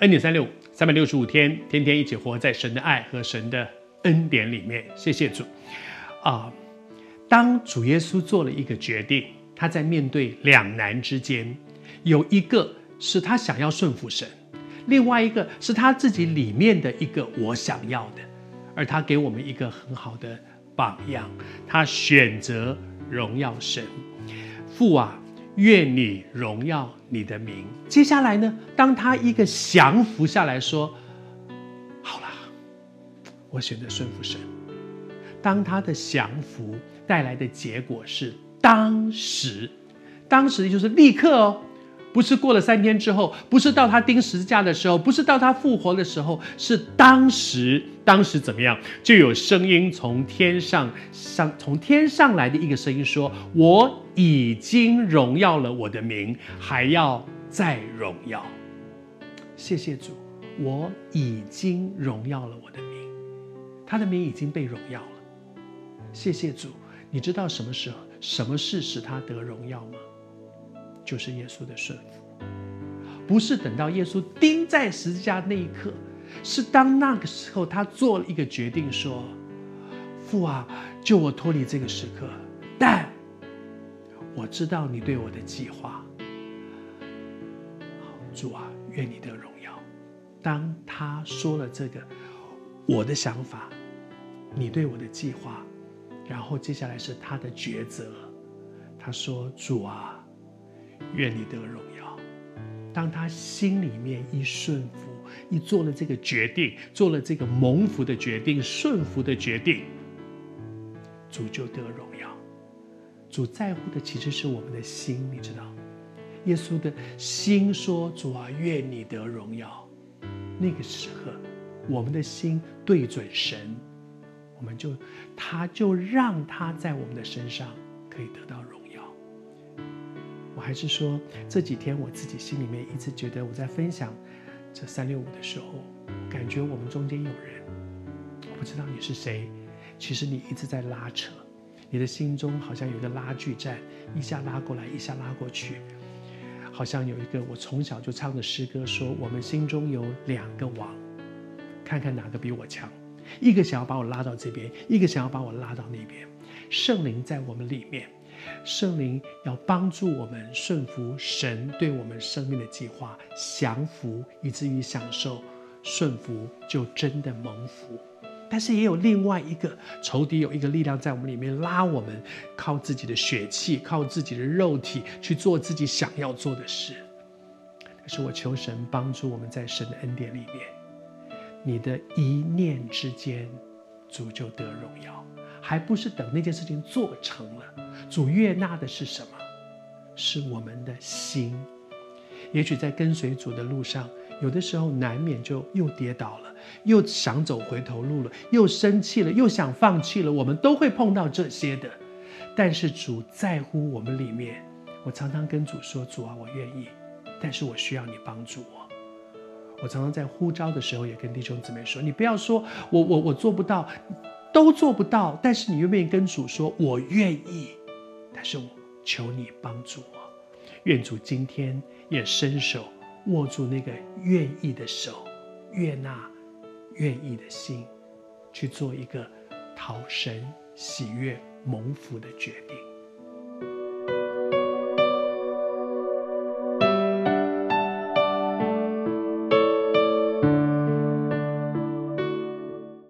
恩典三六五，三百六十五天，天天一起活在神的爱和神的恩典里面。谢谢主啊！当主耶稣做了一个决定，他在面对两难之间，有一个是他想要顺服神，另外一个是他自己里面的一个我想要的，而他给我们一个很好的榜样，他选择荣耀神。父啊，愿你荣耀你的名。接下来呢，当他一个降服下来说：“好了，我选择顺服神。”当他的降服带来的结果是，当时，当时就是立刻哦。不是过了三天之后，不是到他钉十字架的时候，不是到他复活的时候，是当时。当时怎么样？就有声音从天上上，从天上来的一个声音说：“我已经荣耀了我的名，还要再荣耀。”谢谢主，我已经荣耀了我的名，他的名已经被荣耀了。谢谢主，你知道什么时候、什么事使他得荣耀吗？就是耶稣的顺服，不是等到耶稣钉在十字架那一刻，是当那个时候他做了一个决定，说：“父啊，救我脱离这个时刻。”但我知道你对我的计划，主啊，愿你得荣耀。当他说了这个，我的想法，你对我的计划，然后接下来是他的抉择。他说：“主啊。”愿你得荣耀。当他心里面一顺服，一做了这个决定，做了这个蒙福的决定、顺服的决定，主就得荣耀。主在乎的其实是我们的心，你知道？耶稣的心说：“主啊，愿你得荣耀。”那个时刻，我们的心对准神，我们就，他就让他在我们的身上可以得到荣。还是说这几天我自己心里面一直觉得我在分享这三六五的时候，感觉我们中间有人，我不知道你是谁，其实你一直在拉扯，你的心中好像有一个拉锯战，一下拉过来，一下拉过去，好像有一个我从小就唱的诗歌说，我们心中有两个王，看看哪个比我强，一个想要把我拉到这边，一个想要把我拉到那边，圣灵在我们里面。圣灵要帮助我们顺服神对我们生命的计划，降服以至于享受顺服，就真的蒙福。但是也有另外一个仇敌，有一个力量在我们里面拉我们，靠自己的血气，靠自己的肉体去做自己想要做的事。但是我求神帮助我们在神的恩典里面，你的一念之间，主就得荣耀。还不是等那件事情做成了，主悦纳的是什么？是我们的心。也许在跟随主的路上，有的时候难免就又跌倒了，又想走回头路了，又生气了，又想放弃了。我们都会碰到这些的。但是主在乎我们里面。我常常跟主说：“主啊，我愿意，但是我需要你帮助我。”我常常在呼召的时候也跟弟兄姊妹说：“你不要说我我我做不到。”都做不到，但是你愿不愿意跟主说：“我愿意。”但是我求你帮助我。愿主今天也伸手握住那个愿意的手，悦纳愿意的心，去做一个讨神喜悦蒙福的决定。